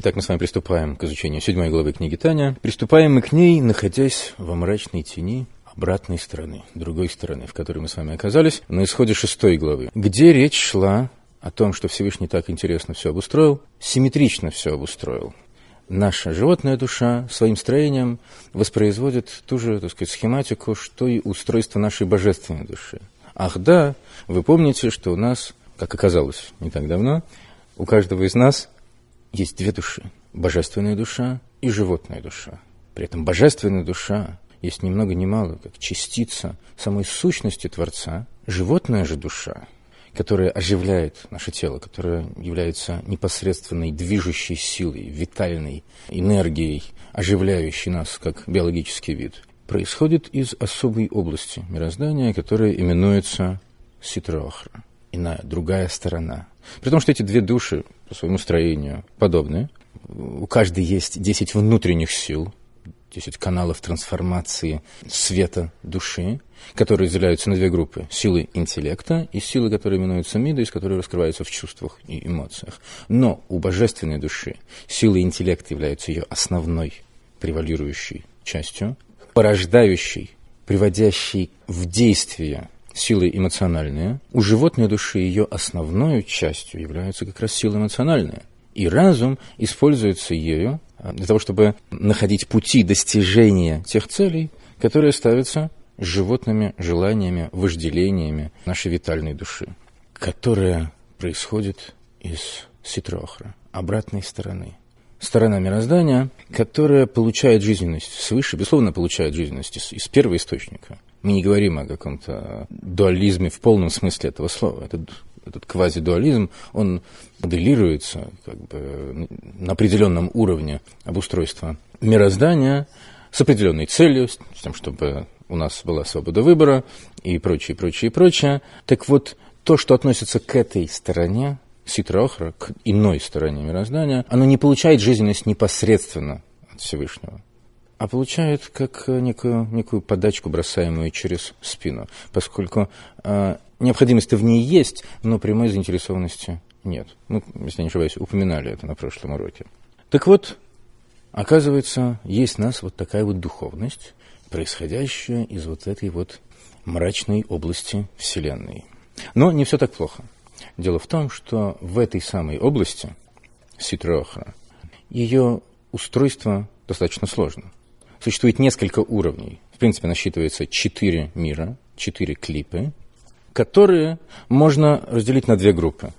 Итак, мы с вами приступаем к изучению седьмой главы книги Таня. Приступаем мы к ней, находясь во мрачной тени обратной стороны, другой стороны, в которой мы с вами оказались, на исходе шестой главы, где речь шла о том, что Всевышний так интересно все обустроил, симметрично все обустроил. Наша животная душа своим строением воспроизводит ту же, так сказать, схематику, что и устройство нашей божественной души. Ах да, вы помните, что у нас, как оказалось не так давно, у каждого из нас есть две души. Божественная душа и животная душа. При этом божественная душа есть ни много ни мало, как частица самой сущности Творца. Животная же душа, которая оживляет наше тело, которая является непосредственной движущей силой, витальной энергией, оживляющей нас как биологический вид, происходит из особой области мироздания, которая именуется ситрохра, иная, другая сторона. При том, что эти две души по своему строению подобные. У каждой есть 10 внутренних сил, 10 каналов трансформации света души, которые разделяются на две группы. Силы интеллекта и силы, которые именуются мида, из которых раскрываются в чувствах и эмоциях. Но у божественной души силы интеллекта являются ее основной превалирующей частью, порождающей, приводящей в действие силы эмоциональные. У животной души ее основной частью являются как раз силы эмоциональные. И разум используется ею а, для того, чтобы находить пути достижения тех целей, которые ставятся животными желаниями, вожделениями нашей витальной души, которая происходит из ситрохра, обратной стороны. Сторона мироздания, которая получает жизненность свыше, безусловно, получает жизненность из, из первого источника. Мы не говорим о каком-то дуализме в полном смысле этого слова. Этот, этот квазидуализм, он моделируется как бы, на определенном уровне обустройства мироздания с определенной целью, с тем, чтобы у нас была свобода выбора и прочее, прочее, прочее. Так вот, то, что относится к этой стороне, ситра к иной стороне мироздания, оно не получает жизненность непосредственно от Всевышнего а получает как некую, некую подачку, бросаемую через спину, поскольку э, необходимость в ней есть, но прямой заинтересованности нет. Мы, если не ошибаюсь, упоминали это на прошлом уроке. Так вот, оказывается, есть у нас вот такая вот духовность, происходящая из вот этой вот мрачной области Вселенной. Но не все так плохо. Дело в том, что в этой самой области, Ситроха, ее устройство достаточно сложно существует несколько уровней. В принципе, насчитывается четыре мира, четыре клипы, которые можно разделить на две группы.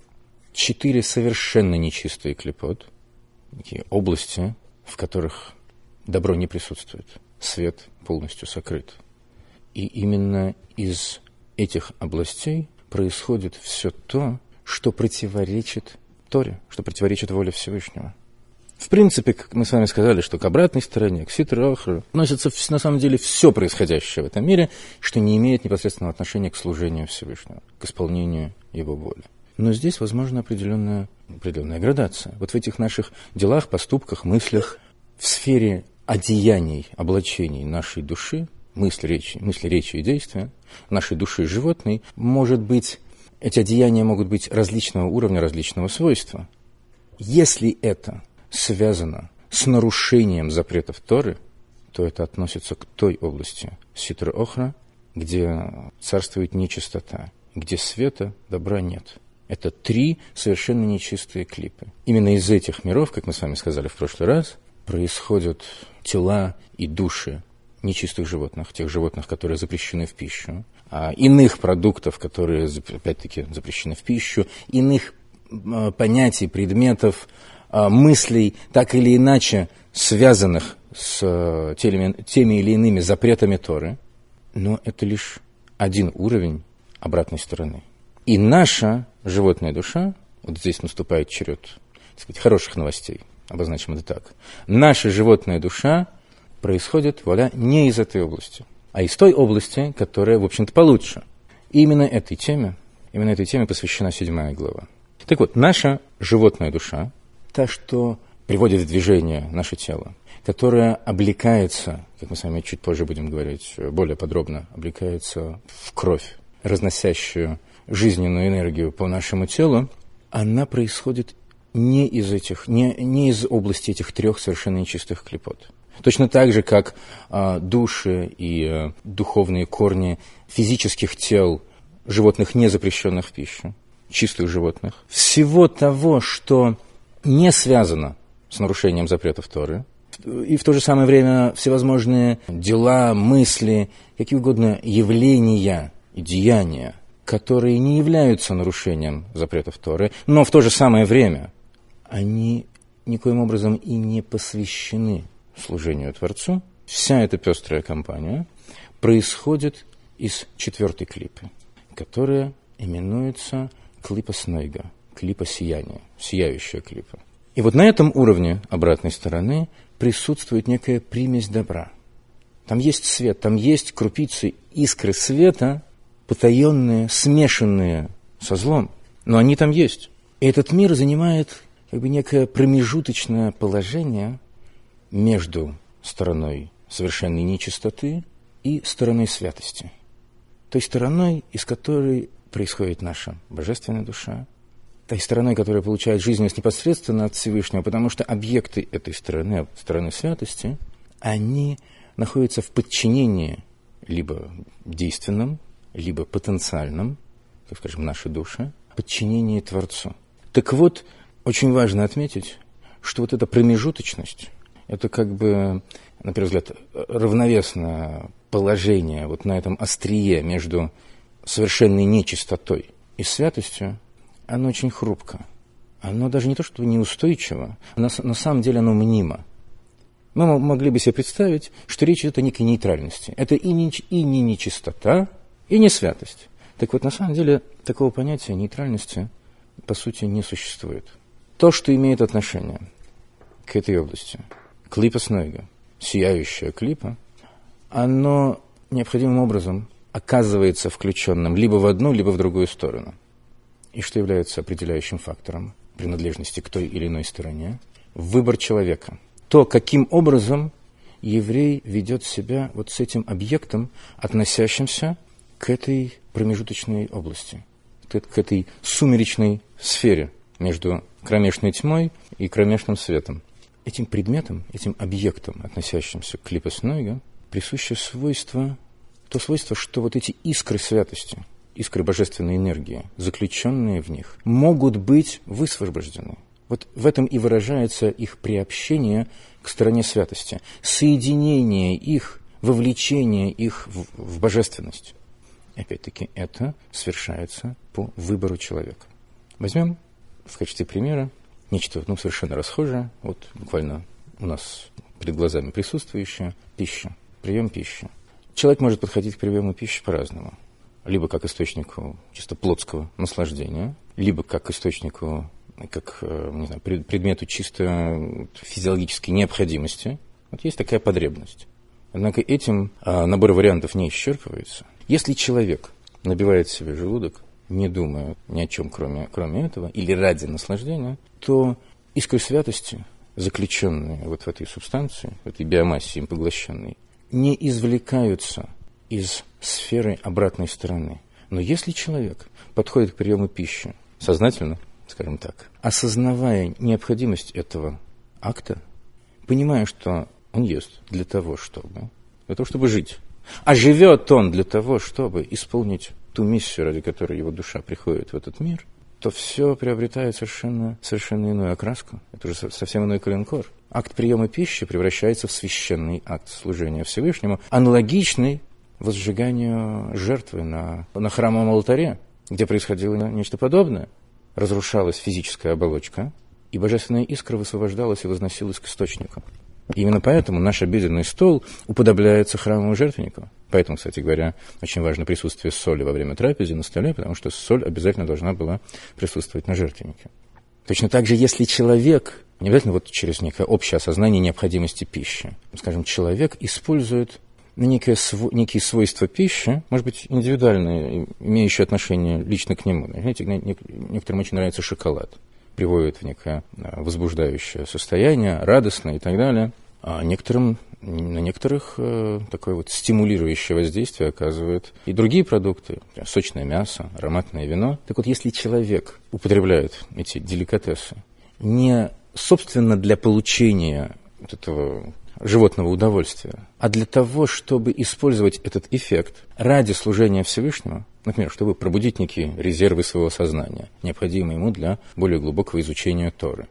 Четыре совершенно нечистые клипот, такие области, в которых добро не присутствует, свет полностью сокрыт. И именно из этих областей происходит все то, что противоречит Торе, что противоречит воле Всевышнего. В принципе, как мы с вами сказали, что к обратной стороне, к ситрахру, относится на самом деле все происходящее в этом мире, что не имеет непосредственного отношения к служению Всевышнего, к исполнению Его воли. Но здесь возможна определенная, определенная градация. Вот в этих наших делах, поступках, мыслях, в сфере одеяний, облачений нашей души, мысли, речи, мысли, речи и действия, нашей души животной, может быть, эти одеяния могут быть различного уровня, различного свойства. Если это связано с нарушением запретов Торы, то это относится к той области Ситра Охра, где царствует нечистота, где света, добра нет. Это три совершенно нечистые клипы. Именно из этих миров, как мы с вами сказали в прошлый раз, происходят тела и души нечистых животных, тех животных, которые запрещены в пищу, а иных продуктов, которые, опять-таки, запрещены в пищу, иных понятий, предметов, мыслей, так или иначе связанных с э, теми, теми или иными запретами Торы, но это лишь один уровень обратной стороны. И наша животная душа, вот здесь наступает черед так сказать, хороших новостей, обозначим это так, наша животная душа происходит, вуаля, не из этой области, а из той области, которая, в общем-то, получше. И именно этой теме, именно этой теме посвящена седьмая глава. Так вот, наша животная душа, та, что приводит в движение наше тело, которая облекается, как мы с вами чуть позже будем говорить более подробно, облекается в кровь, разносящую жизненную энергию по нашему телу, она происходит не из этих, не, не из области этих трех совершенно нечистых клепот. Точно так же, как а, души и а, духовные корни физических тел животных, не запрещенных в пищу, чистых животных, всего того, что не связано с нарушением запретов Торы, и в то же самое время всевозможные дела, мысли, какие угодно явления и деяния, которые не являются нарушением запретов Торы, но в то же самое время они никоим образом и не посвящены служению Творцу. Вся эта пестрая компания происходит из четвертой клипы, которая именуется клипа Снойга, клипа сияния, сияющая клипа. И вот на этом уровне обратной стороны присутствует некая примесь добра. Там есть свет, там есть крупицы искры света, потаенные, смешанные со злом, но они там есть. И этот мир занимает как бы некое промежуточное положение между стороной совершенной нечистоты и стороной святости. Той стороной, из которой происходит наша божественная душа, той стороной, которая получает жизненность непосредственно от Всевышнего, потому что объекты этой стороны, стороны святости, они находятся в подчинении либо действенном, либо потенциальном, так скажем, нашей душе, подчинении Творцу. Так вот, очень важно отметить, что вот эта промежуточность, это как бы, на первый взгляд, равновесное положение вот на этом острие между совершенной нечистотой и святостью, оно очень хрупко. Оно даже не то, что неустойчиво, на, на самом деле оно мнимо. Мы могли бы себе представить, что речь идет о некой нейтральности. Это и не, и не нечистота, и не святость. Так вот, на самом деле, такого понятия нейтральности, по сути, не существует. То, что имеет отношение к этой области, клипа Снойга, сияющая клипа, оно необходимым образом оказывается включенным либо в одну, либо в другую сторону – и что является определяющим фактором принадлежности к той или иной стороне, выбор человека. То, каким образом еврей ведет себя вот с этим объектом, относящимся к этой промежуточной области, к этой сумеречной сфере между кромешной тьмой и кромешным светом. Этим предметом, этим объектом, относящимся к Клипеснойга, присуще свойство, то свойство, что вот эти искры святости – искры божественной энергии, заключенные в них, могут быть высвобождены. Вот в этом и выражается их приобщение к стороне святости, соединение их, вовлечение их в, в божественность. Опять-таки, это совершается по выбору человека. Возьмем в качестве примера нечто ну, совершенно расхожее, вот буквально у нас перед глазами присутствующее, пища, прием пищи. Человек может подходить к приему пищи по-разному либо как источнику чисто плотского наслаждения, либо как источнику, как, э, не знаю, предмету чисто физиологической необходимости. Вот есть такая потребность. Однако этим набор вариантов не исчерпывается. Если человек набивает себе желудок, не думая ни о чем, кроме, кроме этого, или ради наслаждения, то искры святости, заключенные вот в этой субстанции, в этой биомассе им поглощенной, не извлекаются из сферы обратной стороны. Но если человек подходит к приему пищи сознательно, скажем так, осознавая необходимость этого акта, понимая, что он ест для того, чтобы, для того, чтобы жить, а живет он для того, чтобы исполнить ту миссию, ради которой его душа приходит в этот мир, то все приобретает совершенно, совершенно иную окраску. Это уже совсем иной коленкор. Акт приема пищи превращается в священный акт служения Всевышнему, аналогичный возжиганию жертвы на, на храмовом алтаре, где происходило нечто подобное. Разрушалась физическая оболочка, и божественная искра высвобождалась и возносилась к источнику. Именно поэтому наш обеденный стол уподобляется храмовому жертвеннику. Поэтому, кстати говоря, очень важно присутствие соли во время трапезы на столе, потому что соль обязательно должна была присутствовать на жертвеннике. Точно так же, если человек, не обязательно вот через некое общее осознание необходимости пищи, скажем, человек использует на некое, некие свойства пищи, может быть, индивидуальные, имеющие отношение лично к нему. Знаете, некоторым очень нравится шоколад, приводит в некое а, возбуждающее состояние, радостное и так далее. А некоторым, на некоторых э, такое вот стимулирующее воздействие оказывают и другие продукты, сочное мясо, ароматное вино. Так вот, если человек употребляет эти деликатесы не собственно для получения вот этого животного удовольствия, а для того, чтобы использовать этот эффект ради служения Всевышнему, например, чтобы пробудить некие резервы своего сознания, необходимые ему для более глубокого изучения Торы.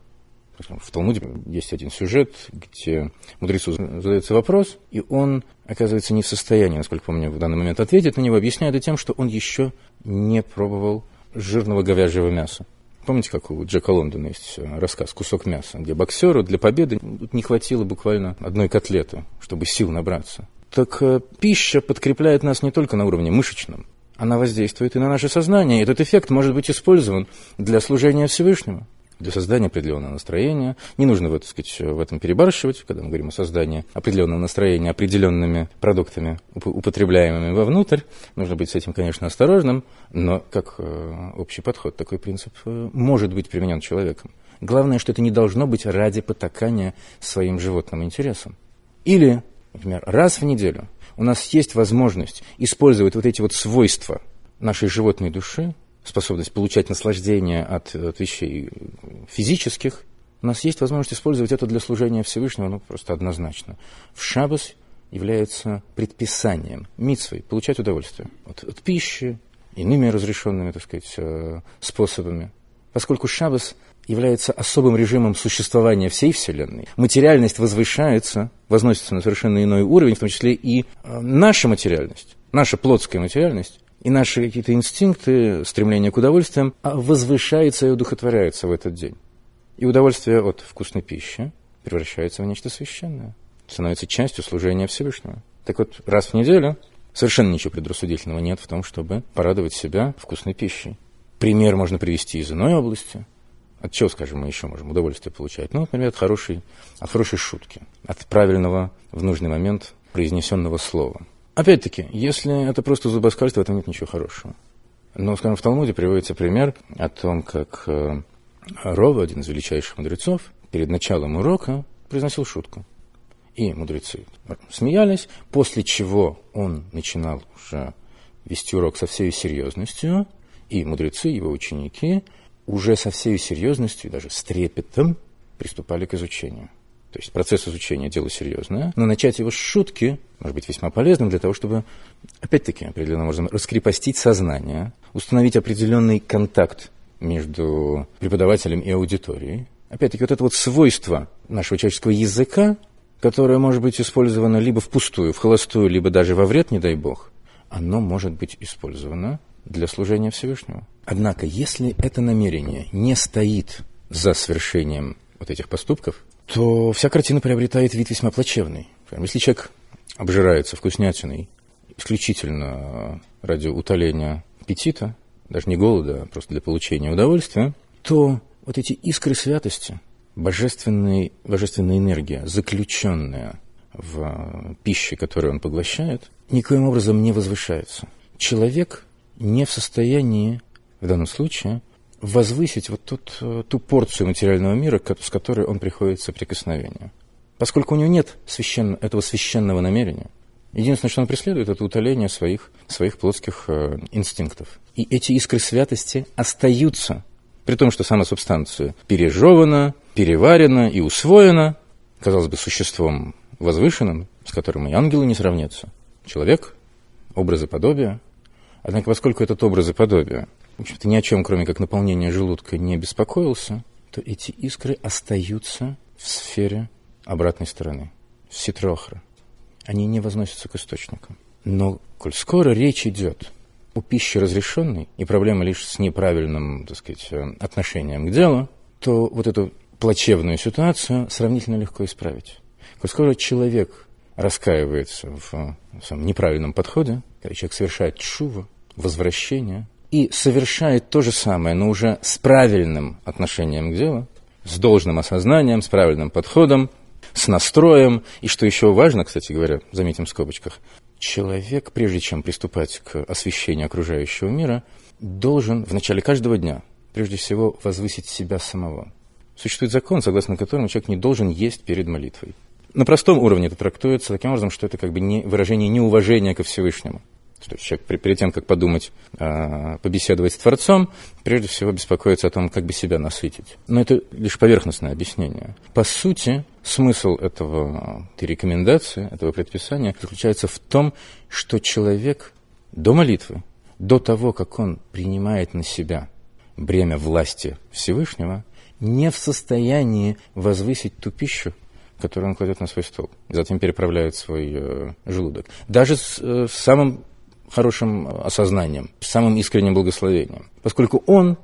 В Талмуде есть один сюжет, где мудрецу задается вопрос, и он оказывается не в состоянии, насколько помню, в данный момент ответить на него, объясняя это тем, что он еще не пробовал жирного говяжьего мяса. Помните, как у Джека Лондона есть э, рассказ «Кусок мяса», где боксеру для победы не хватило буквально одной котлеты, чтобы сил набраться. Так э, пища подкрепляет нас не только на уровне мышечном, она воздействует и на наше сознание. И этот эффект может быть использован для служения Всевышнему для создания определенного настроения. Не нужно, так сказать, в этом перебарщивать, когда мы говорим о создании определенного настроения определенными продуктами, употребляемыми вовнутрь. Нужно быть с этим, конечно, осторожным, но как э, общий подход такой принцип э, может быть применен человеком. Главное, что это не должно быть ради потакания своим животным интересам. Или, например, раз в неделю у нас есть возможность использовать вот эти вот свойства нашей животной души, способность получать наслаждение от, от вещей физических, у нас есть возможность использовать это для служения Всевышнего, ну, просто однозначно. В шаббас является предписанием, митсвой, получать удовольствие от, от пищи, иными разрешенными, так сказать, э, способами. Поскольку шаббас является особым режимом существования всей Вселенной, материальность возвышается, возносится на совершенно иной уровень, в том числе и э, наша материальность, наша плотская материальность, и наши какие-то инстинкты, стремление к удовольствиям а возвышаются и удухотворяются в этот день. И удовольствие от вкусной пищи превращается в нечто священное, становится частью служения Всевышнего. Так вот, раз в неделю совершенно ничего предрассудительного нет в том, чтобы порадовать себя вкусной пищей. Пример можно привести из иной области. От чего, скажем, мы еще можем удовольствие получать? Ну, например, от хорошей, от хорошей шутки, от правильного в нужный момент произнесенного слова – Опять-таки, если это просто зубоскальство, в этом нет ничего хорошего. Но, скажем, в Талмуде приводится пример о том, как э, Рова, один из величайших мудрецов, перед началом урока произносил шутку. И мудрецы смеялись, после чего он начинал уже вести урок со всей серьезностью, и мудрецы, его ученики, уже со всей серьезностью, даже с трепетом приступали к изучению. То есть процесс изучения – дело серьезное, но начать его с шутки может быть весьма полезным для того, чтобы, опять-таки, определенным образом раскрепостить сознание, установить определенный контакт между преподавателем и аудиторией. Опять-таки, вот это вот свойство нашего человеческого языка, которое может быть использовано либо впустую, в холостую, либо даже во вред, не дай бог, оно может быть использовано для служения Всевышнему. Однако, если это намерение не стоит за совершением вот этих поступков, то вся картина приобретает вид весьма плачевный. Если человек обжирается вкуснятиной исключительно ради утоления аппетита, даже не голода, а просто для получения удовольствия, то вот эти искры святости, божественная, божественная энергия, заключенная в пище, которую он поглощает, никоим образом не возвышается. Человек не в состоянии в данном случае возвысить вот тот, э, ту порцию материального мира, с которой он приходит в соприкосновение. Поскольку у него нет священно, этого священного намерения, единственное, что он преследует, это утоление своих, своих плотских э, инстинктов. И эти искры святости остаются, при том, что сама субстанция пережевана, переварена и усвоена, казалось бы, существом возвышенным, с которым и ангелы не сравнятся. Человек, образы подобия. Однако, поскольку этот образ и подобие в общем-то, ни о чем, кроме как наполнения желудка, не беспокоился, то эти искры остаются в сфере обратной стороны, в ситрохра. Они не возносятся к источникам. Но, коль скоро речь идет о пище разрешенной, и проблема лишь с неправильным, так сказать, э, отношением к делу, то вот эту плачевную ситуацию сравнительно легко исправить. Коль скоро человек раскаивается в, в своем неправильном подходе, когда человек совершает чува, возвращение, и совершает то же самое, но уже с правильным отношением к делу, с должным осознанием, с правильным подходом, с настроем. И что еще важно, кстати говоря, заметим в скобочках, человек, прежде чем приступать к освещению окружающего мира, должен в начале каждого дня, прежде всего, возвысить себя самого. Существует закон, согласно которому человек не должен есть перед молитвой. На простом уровне это трактуется таким образом, что это как бы не выражение неуважения ко Всевышнему. Что человек перед тем, как подумать, а, побеседовать с Творцом, прежде всего беспокоится о том, как бы себя насытить. Но это лишь поверхностное объяснение. По сути, смысл этого, этой рекомендации, этого предписания заключается в том, что человек до молитвы, до того, как он принимает на себя бремя власти Всевышнего, не в состоянии возвысить ту пищу, которую он кладет на свой стол, затем переправляет свой э, желудок. Даже с, э, с самым хорошим осознанием, самым искренним благословением. Поскольку он,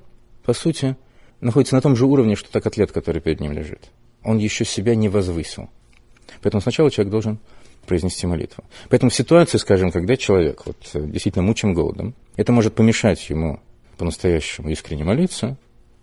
по сути, находится на том же уровне, что так атлет, который перед ним лежит. Он еще себя не возвысил. Поэтому сначала человек должен произнести молитву. Поэтому в ситуации, скажем, когда человек вот, действительно мучим голодом, это может помешать ему по-настоящему искренне молиться,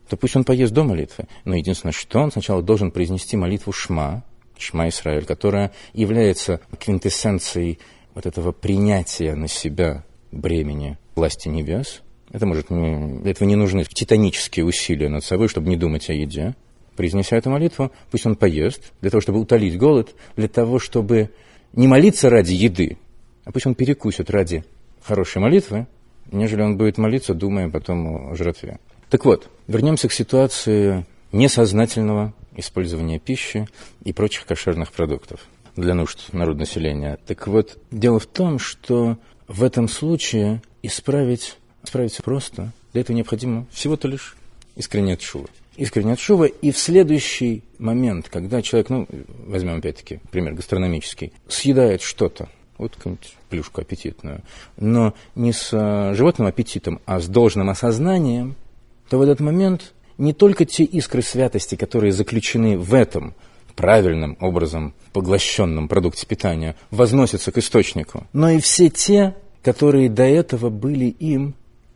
то пусть он поест до молитвы. Но единственное, что он сначала должен произнести молитву Шма, Шма Исраиль, которая является квинтэссенцией вот этого принятия на себя бремени власти небес, это может не, для этого не нужны титанические усилия над собой, чтобы не думать о еде. Произнеся эту молитву, пусть он поест, для того, чтобы утолить голод, для того, чтобы не молиться ради еды, а пусть он перекусит ради хорошей молитвы, нежели он будет молиться, думая потом о жратве. Так вот, вернемся к ситуации несознательного использования пищи и прочих кошерных продуктов для нужд народонаселения. Так вот, дело в том, что в этом случае исправить, исправить просто. Для этого необходимо всего-то лишь искренне отшува. Искренне отшува, и в следующий момент, когда человек, ну, возьмем опять-таки пример гастрономический, съедает что-то, вот какую-нибудь плюшку аппетитную, но не с э, животным аппетитом, а с должным осознанием, то в этот момент не только те искры святости, которые заключены в этом правильным образом поглощенном продукте питания, возносятся к источнику, но и все те, которые до этого были им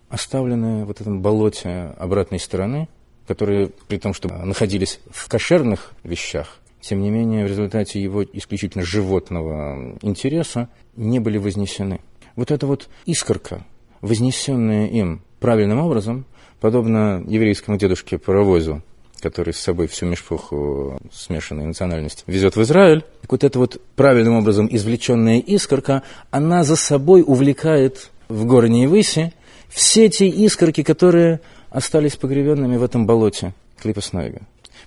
оставлены в этом болоте обратной стороны, которые, при том, что находились в кошерных вещах, тем не менее, в результате его исключительно животного интереса не были вознесены. Вот эта вот искорка, вознесенная им правильным образом, подобно еврейскому дедушке-паровозу, который с собой всю мешпуху смешанной национальности везет в Израиль, так вот эта вот правильным образом извлеченная искорка, она за собой увлекает в горние выси все те искорки, которые остались погребенными в этом болоте Клипа Снойга.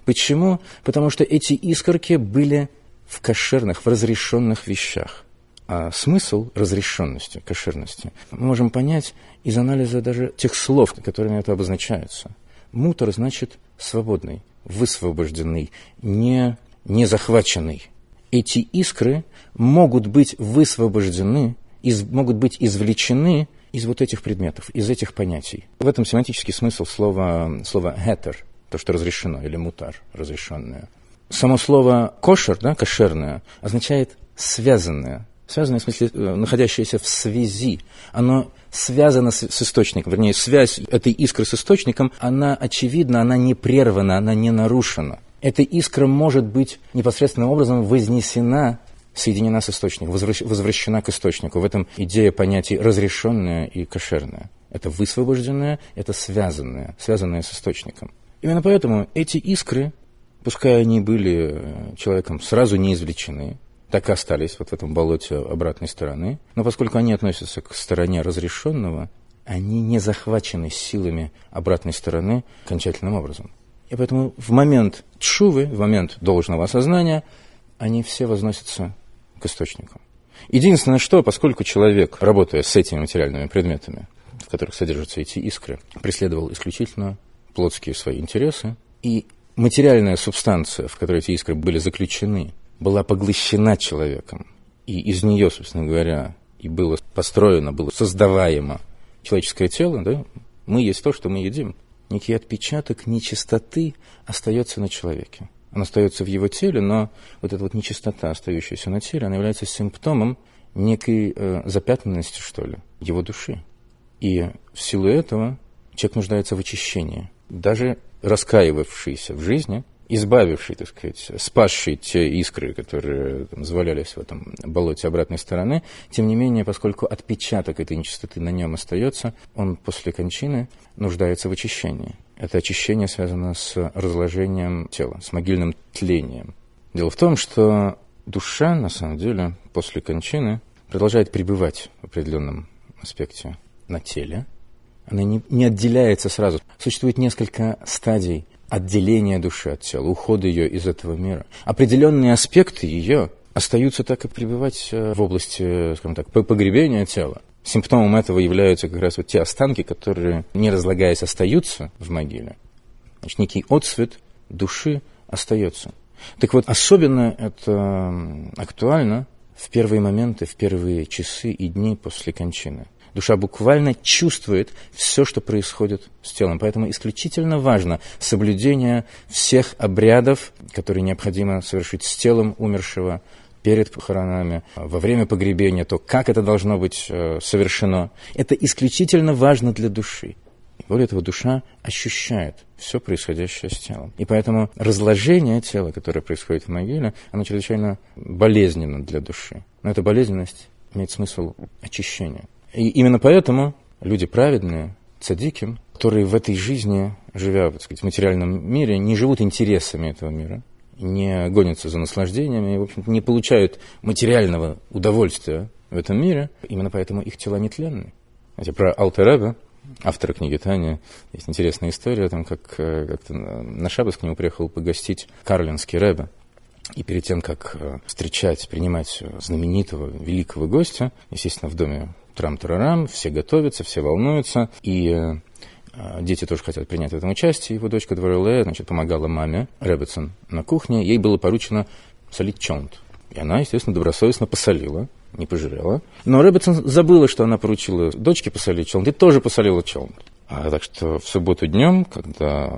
Почему? Потому что эти искорки были в кошерных, в разрешенных вещах. А смысл разрешенности, кошерности мы можем понять из анализа даже тех слов, которыми это обозначается. Мутор значит свободный, высвобожденный, не, не захваченный. Эти искры могут быть высвобождены, из, могут быть извлечены из вот этих предметов, из этих понятий. В этом семантический смысл слова, слова «хетер», то, что разрешено, или «мутар», разрешенное. Само слово «кошер», да, «кошерное», означает «связанное», связанное, в смысле, э, находящееся в связи. Оно связано с, с источником, вернее, связь этой искры с источником, она очевидна, она не прервана, она не нарушена. Эта искра может быть непосредственным образом вознесена, соединена с источником, возвращена к источнику. В этом идея понятий разрешенная и кошерная. Это высвобожденное, это связанное, связанное с источником. Именно поэтому эти искры, пускай они были э, человеком сразу не извлечены, так и остались вот в этом болоте обратной стороны. Но поскольку они относятся к стороне разрешенного, они не захвачены силами обратной стороны окончательным образом. И поэтому в момент тшувы, в момент должного осознания, они все возносятся к источнику. Единственное, что, поскольку человек, работая с этими материальными предметами, в которых содержатся эти искры, преследовал исключительно плотские свои интересы, и материальная субстанция, в которой эти искры были заключены, была поглощена человеком, и из нее, собственно говоря, и было построено, было создаваемо человеческое тело, да, мы есть то, что мы едим. Некий отпечаток нечистоты остается на человеке. Он остается в его теле, но вот эта вот нечистота, остающаяся на теле, она является симптомом некой э, запятнанности, что ли, его души. И в силу этого человек нуждается в очищении. Даже раскаивавшийся в жизни – избавивший, так сказать, спасший те искры, которые там, завалялись в этом болоте обратной стороны, тем не менее, поскольку отпечаток этой нечистоты на нем остается, он после кончины нуждается в очищении. Это очищение связано с разложением тела, с могильным тлением. Дело в том, что душа, на самом деле, после кончины продолжает пребывать в определенном аспекте на теле. Она не, не отделяется сразу. Существует несколько стадий отделения души от тела, ухода ее из этого мира. Определенные аспекты ее остаются так и пребывать э, в области, скажем так, погребения тела. Симптомом этого являются как раз вот те останки, которые, не разлагаясь, остаются в могиле. Значит, некий отцвет души остается. Так вот, особенно это актуально в первые моменты, в первые часы и дни после кончины. Душа буквально чувствует все, что происходит с телом. Поэтому исключительно важно соблюдение всех обрядов, которые необходимо совершить с телом умершего перед похоронами, во время погребения, то, как это должно быть э, совершено. Это исключительно важно для души. Более того, душа ощущает все происходящее с телом. И поэтому разложение тела, которое происходит в могиле, оно чрезвычайно болезненно для души. Но эта болезненность имеет смысл очищения. И именно поэтому люди праведные, цадики, которые в этой жизни, живя так сказать, в материальном мире, не живут интересами этого мира, не гонятся за наслаждениями в общем не получают материального удовольствия в этом мире, именно поэтому их тела нетленны. Знаете, про Алтереба, автора книги Таня, есть интересная история, там, как э, как-то на Шабас к нему приехал погостить Карлинский Рэбе. И перед тем, как э, встречать, принимать знаменитого, великого гостя, естественно, в доме трам-тарарам, все готовятся, все волнуются, и э, дети тоже хотят принять в этом участие. Его дочка Двореле, значит, помогала маме Рэббетсон на кухне. Ей было поручено солить чонт. И она, естественно, добросовестно посолила не пожалела. Но Рэббитсон забыла, что она поручила дочке посолить челн, и тоже посолила челн. А, так что в субботу днем, когда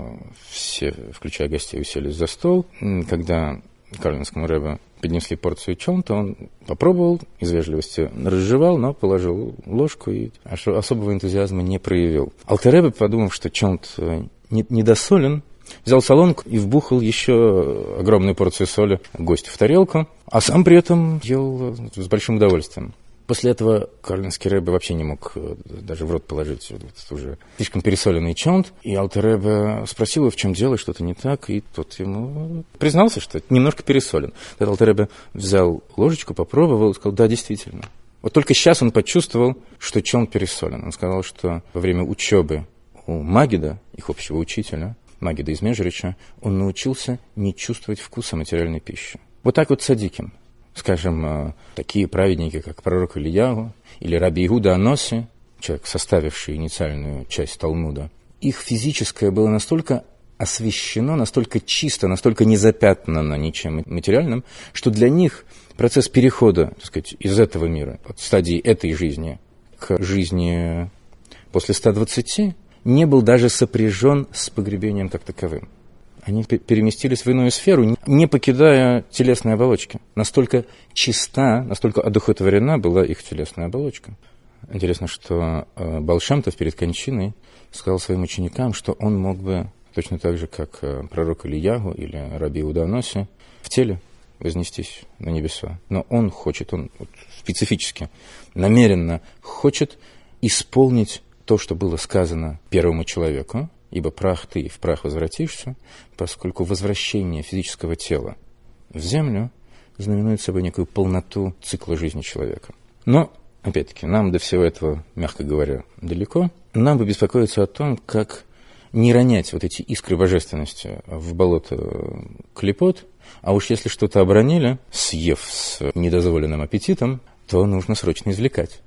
все, включая гостей, уселись за стол, когда Карлинскому Рэбе поднесли порцию челнта, он попробовал, из вежливости разжевал, но положил ложку и особого энтузиазма не проявил. Алтеребе, подумав, что челнт э, недосолен, Взял солонку и вбухал еще огромную порцию соли гостю в тарелку, а сам при этом ел с большим удовольствием. После этого Карлинский Рэбе вообще не мог э, даже в рот положить вот уже слишком пересоленный чонт. И Алтер Рэбе спросил его, в чем дело, что-то не так, и тот ему признался, что немножко пересолен. Тогда Алтер Рэбе взял ложечку, попробовал и сказал, да, действительно. Вот только сейчас он почувствовал, что чонт пересолен. Он сказал, что во время учебы у Магида, их общего учителя, Магида из Межрича, он научился не чувствовать вкуса материальной пищи. Вот так вот садиким. Скажем, э, такие праведники, как пророк Ильягу или Раби Иуда Аноси, человек, составивший инициальную часть Талмуда, их физическое было настолько освещено, настолько чисто, настолько не запятнано ничем материальным, что для них процесс перехода так сказать, из этого мира, от стадии этой жизни к жизни после 120, не был даже сопряжен с погребением как таковым. Они переместились в иную сферу, не покидая телесной оболочки. Настолько чиста, настолько одухотворена была их телесная оболочка. Интересно, что э, Балшемтов перед кончиной сказал своим ученикам, что он мог бы, точно так же, как э, пророк Ильягу или Раби Уданоси, в теле вознестись на небеса. Но он хочет, он вот, специфически, намеренно хочет исполнить то, что было сказано первому человеку, ибо прах ты, в прах возвратишься, поскольку возвращение физического тела в землю знаменует собой некую полноту цикла жизни человека. Но, опять-таки, нам до всего этого, мягко говоря, далеко. Нам бы беспокоиться о том, как не ронять вот эти искры божественности в болото клепот, а уж если что-то обронили, съев с недозволенным аппетитом, то нужно срочно извлекать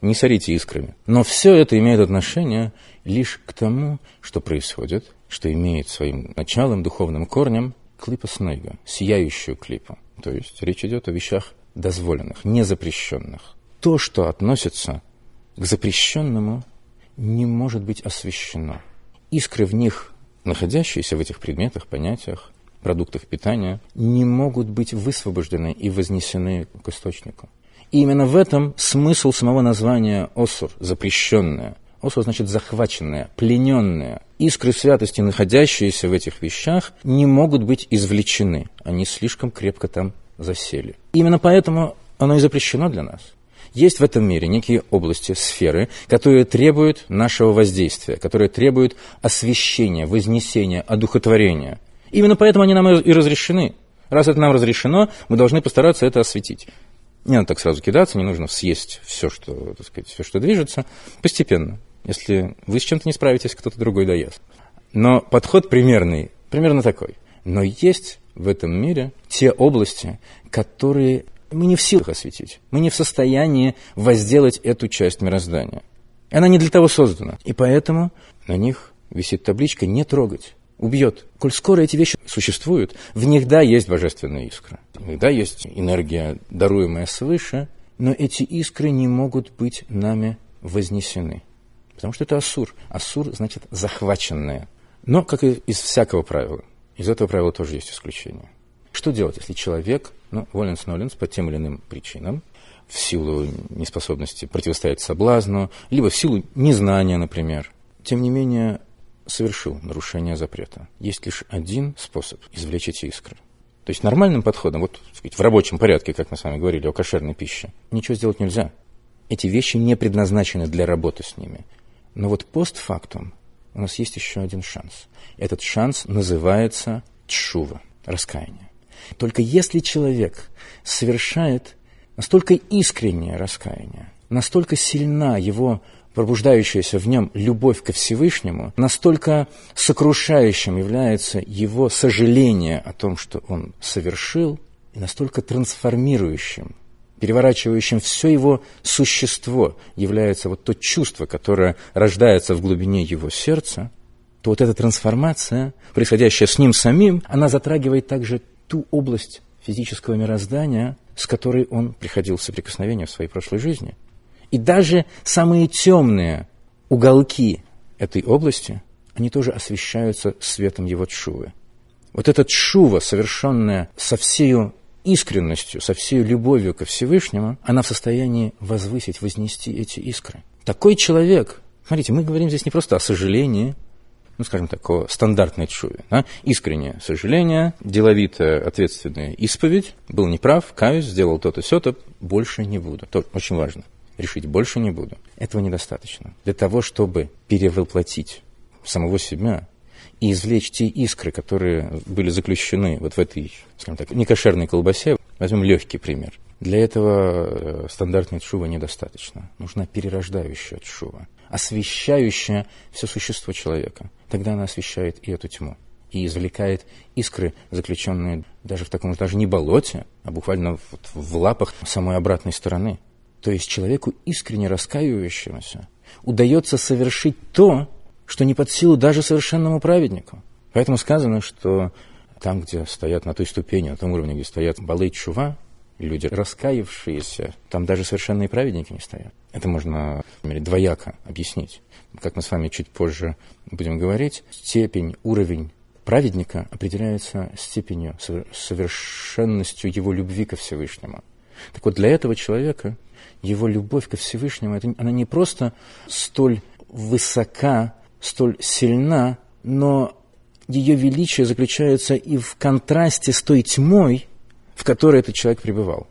не сорите искрами. Но все это имеет отношение лишь к тому, что происходит, что имеет своим началом, духовным корнем клипа снега, сияющую клипу. То есть речь идет о вещах дозволенных, незапрещенных. То, что относится к запрещенному, не может быть освещено. Искры в них, находящиеся в этих предметах, понятиях, продуктах питания, не могут быть высвобождены и вознесены к источнику. И именно в этом смысл самого названия «осур» – запрещенное. Осур значит захваченное, плененное. Искры святости, находящиеся в этих вещах, не могут быть извлечены. Они слишком крепко там засели. Именно поэтому оно и запрещено для нас. Есть в этом мире некие области, сферы, которые требуют нашего воздействия, которые требуют освещения, вознесения, одухотворения. Именно поэтому они нам и разрешены. Раз это нам разрешено, мы должны постараться это осветить. Не надо так сразу кидаться, не нужно съесть все, что, так сказать, все, что движется. Постепенно. Если вы с чем-то не справитесь, кто-то другой доест. Но подход примерный, примерно такой. Но есть в этом мире те области, которые мы не в силах осветить. Мы не в состоянии возделать эту часть мироздания. Она не для того создана. И поэтому на них висит табличка «не трогать» убьет. Коль скоро эти вещи существуют, в них, да, есть божественная искра. В них, да, есть энергия, даруемая свыше, но эти искры не могут быть нами вознесены. Потому что это Асур. Асур значит захваченное. Но, как и из всякого правила, из этого правила тоже есть исключение. Что делать, если человек, ну, воленс-ноленс, по тем или иным причинам, в силу неспособности противостоять соблазну, либо в силу незнания, например, тем не менее совершил нарушение запрета. Есть лишь один способ извлечь эти искры. То есть нормальным подходом, вот сказать, в рабочем порядке, как мы с вами говорили, о кошерной пище, ничего сделать нельзя. Эти вещи не предназначены для работы с ними. Но вот постфактум у нас есть еще один шанс. Этот шанс называется чува, раскаяние. Только если человек совершает настолько искреннее раскаяние, настолько сильна его пробуждающаяся в нем любовь ко Всевышнему, настолько сокрушающим является его сожаление о том, что он совершил, и настолько трансформирующим, переворачивающим все его существо является вот то чувство, которое рождается в глубине его сердца, то вот эта трансформация, происходящая с ним самим, она затрагивает также ту область физического мироздания, с которой он приходил в соприкосновение в своей прошлой жизни. И даже самые темные уголки этой области, они тоже освещаются светом его чувы. Вот эта чува, совершенная со всею искренностью, со всей любовью ко Всевышнему, она в состоянии возвысить, вознести эти искры. Такой человек, смотрите, мы говорим здесь не просто о сожалении, ну, скажем так, о стандартной чуве. Да? Искреннее сожаление, деловитая, ответственная исповедь, был неправ, каюсь, сделал то-то, сё-то, больше не буду. Это очень важно. Решить больше не буду. Этого недостаточно. Для того, чтобы перевоплотить самого себя и извлечь те искры, которые были заключены вот в этой, скажем так, некошерной колбасе, возьмем легкий пример. Для этого э, стандартной чува недостаточно. Нужна перерождающая чува, освещающая все существо человека тогда она освещает и эту тьму и извлекает искры, заключенные даже в таком даже не болоте, а буквально вот в лапах самой обратной стороны. То есть человеку, искренне раскаивающемуся, удается совершить то, что не под силу даже совершенному праведнику. Поэтому сказано, что там, где стоят на той ступени, на том уровне, где стоят балы чува, люди раскаявшиеся, там даже совершенные праведники не стоят. Это можно, например, двояко объяснить. Как мы с вами чуть позже будем говорить, степень, уровень праведника определяется степенью, совершенностью его любви ко Всевышнему. Так вот, для этого человека его любовь ко Всевышнему, это, она не просто столь высока, столь сильна, но ее величие заключается и в контрасте с той тьмой, в которой этот человек пребывал.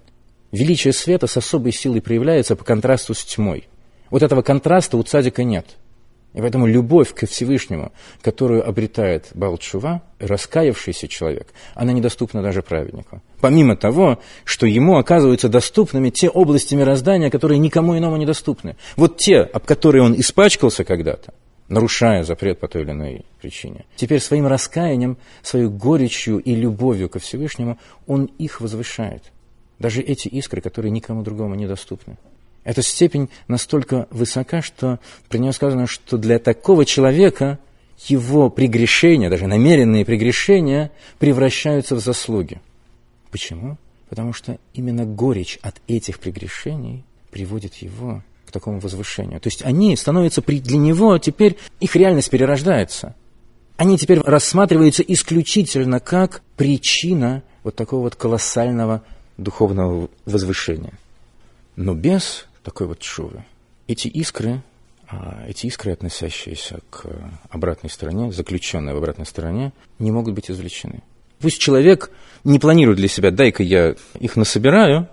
Величие света с особой силой проявляется по контрасту с тьмой. Вот этого контраста у цадика нет. И поэтому любовь ко Всевышнему, которую обретает Балчува, раскаявшийся человек, она недоступна даже праведнику. Помимо того, что ему оказываются доступными те области мироздания, которые никому иному недоступны. Вот те, об которые он испачкался когда-то, нарушая запрет по той или иной причине. Теперь своим раскаянием, своей горечью и любовью ко Всевышнему он их возвышает. Даже эти искры, которые никому другому недоступны. Эта степень настолько высока, что при нем сказано, что для такого человека его прегрешения, даже намеренные прегрешения, превращаются в заслуги. Почему? Потому что именно горечь от этих прегрешений приводит его к такому возвышению. То есть они становятся при, для него, теперь их реальность перерождается. Они теперь рассматриваются исключительно как причина вот такого вот колоссального духовного возвышения. Но без такой вот шувы эти искры, а, эти искры, относящиеся к обратной стороне, заключенные в обратной стороне, не могут быть извлечены. Пусть человек не планирует для себя, дай-ка я их насобираю,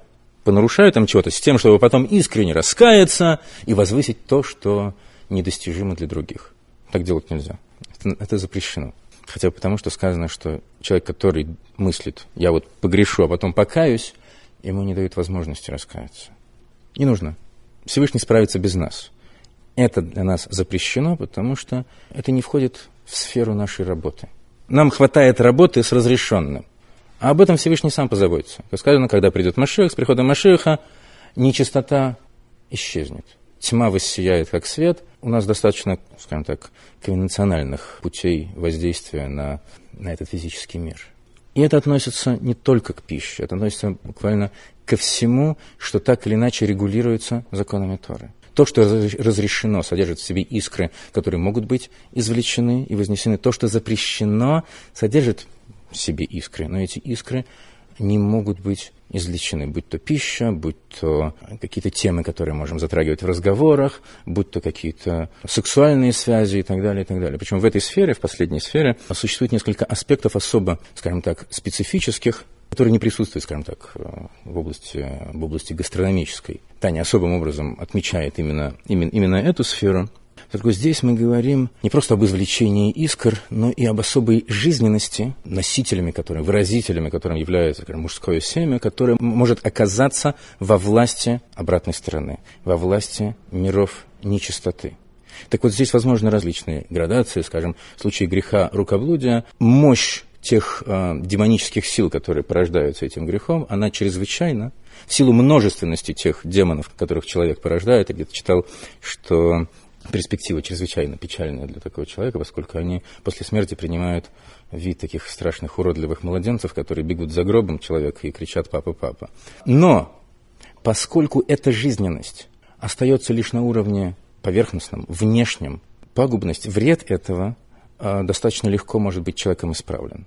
понарушаю там чего-то, с тем, чтобы потом искренне раскаяться и возвысить то, что недостижимо для других. Так делать нельзя. Это, это запрещено. Хотя потому, что сказано, что человек, который мыслит, я вот погрешу, а потом покаюсь, ему не дают возможности раскаяться. Не нужно. Всевышний справится без нас. Это для нас запрещено, потому что это не входит в сферу нашей работы. Нам хватает работы с разрешенным. А об этом Всевышний сам позаботится. Как сказано, когда придет Машех, с приходом Машеха нечистота исчезнет. Тьма воссияет, как свет. У нас достаточно, скажем так, конвенциональных путей воздействия на, на этот физический мир. И это относится не только к пище, это относится буквально ко всему, что так или иначе регулируется законами Торы. То, что разрешено, содержит в себе искры, которые могут быть извлечены и вознесены. То, что запрещено, содержит в себе искры, но эти искры не могут быть извлечены, будь то пища, будь то какие-то темы, которые можем затрагивать в разговорах, будь то какие-то сексуальные связи и так далее, и так далее. Причем в этой сфере, в последней сфере, существует несколько аспектов особо, скажем так, специфических, которые не присутствуют, скажем так, в области, в области гастрономической. Таня особым образом отмечает именно, именно, именно эту сферу. Только здесь мы говорим не просто об извлечении искр, но и об особой жизненности, носителями которым, выразителями которым является скажем, мужское семя, которое может оказаться во власти обратной стороны, во власти миров нечистоты. Так вот, здесь возможны различные градации, скажем, в случае греха рукоблудия, мощь тех э, демонических сил, которые порождаются этим грехом, она чрезвычайна. В силу множественности тех демонов, которых человек порождает, я где-то читал, что перспектива чрезвычайно печальная для такого человека, поскольку они после смерти принимают вид таких страшных уродливых младенцев, которые бегут за гробом человека и кричат «папа, папа». Но поскольку эта жизненность остается лишь на уровне поверхностном, внешнем, пагубность, вред этого э, достаточно легко может быть человеком исправлен.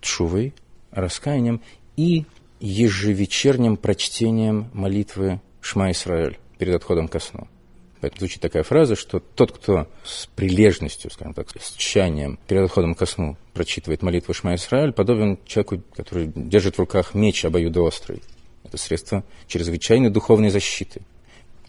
Чувой, раскаянием и ежевечерним прочтением молитвы Шма Исраэль перед отходом ко сну. Поэтому звучит такая фраза, что тот, кто с прилежностью, скажем так, с тщанием перед отходом ко сну прочитывает молитву Шма Исраэль, подобен человеку, который держит в руках меч обоюдоострый. Это средство чрезвычайной духовной защиты.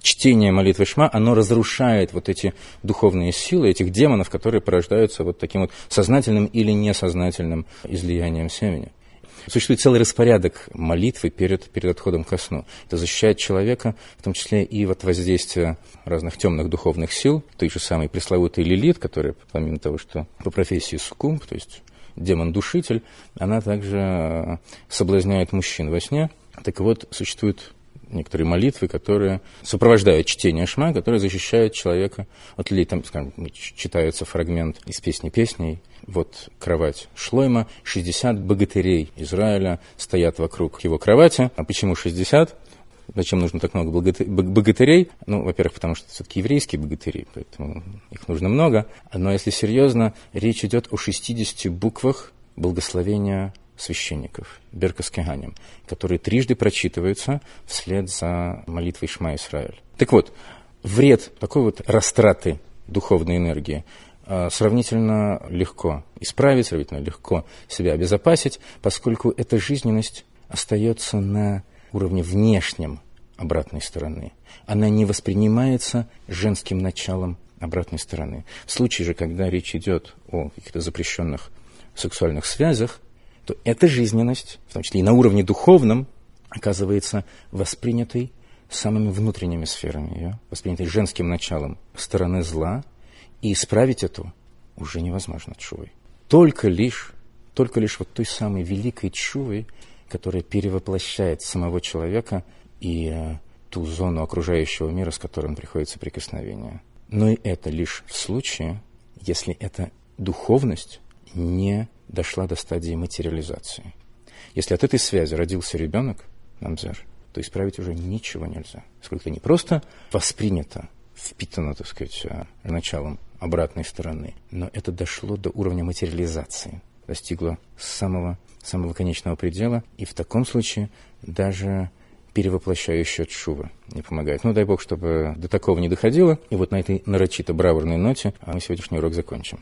Чтение молитвы Шма, оно разрушает вот эти духовные силы, этих демонов, которые порождаются вот таким вот сознательным или несознательным излиянием семени. Существует целый распорядок молитвы перед, перед отходом ко сну. Это защищает человека, в том числе и от воздействия разных темных духовных сил, той же самой пресловутой Лилит, которая, помимо того, что по профессии суккумб, то есть демон-душитель, она также э, соблазняет мужчин во сне. Так вот, существует некоторые молитвы, которые сопровождают чтение шма, которые защищают человека от людей. Там, скажем, читается фрагмент из песни песней. Вот кровать Шлойма, 60 богатырей Израиля стоят вокруг его кровати. А почему 60? Зачем нужно так много богатырей? Ну, во-первых, потому что все-таки еврейские богатыри, поэтому их нужно много. Но если серьезно, речь идет о 60 буквах благословения священников, Беркаскеганем, которые трижды прочитываются вслед за молитвой Шма Исраэль. Так вот, вред такой вот растраты духовной энергии а, сравнительно легко исправить, сравнительно легко себя обезопасить, поскольку эта жизненность остается на уровне внешнем обратной стороны. Она не воспринимается женским началом обратной стороны. В случае же, когда речь идет о каких-то запрещенных сексуальных связях, то эта жизненность, в том числе и на уровне духовном, оказывается воспринятой самыми внутренними сферами ее, воспринятой женским началом стороны зла, и исправить эту уже невозможно чувой. Только лишь, только лишь вот той самой великой чувой, которая перевоплощает самого человека и э, ту зону окружающего мира, с которым приходит соприкосновение. Но и это лишь в случае, если эта духовность не дошла до стадии материализации. Если от этой связи родился ребенок, Намзер, то исправить уже ничего нельзя. Сколько не просто воспринято, впитано, так сказать, э, началом обратной стороны, но это дошло до уровня материализации, достигло самого, самого конечного предела, и в таком случае даже перевоплощающая чува не помогает. Ну, дай бог, чтобы до такого не доходило. И вот на этой нарочито бравурной ноте мы сегодняшний урок закончим.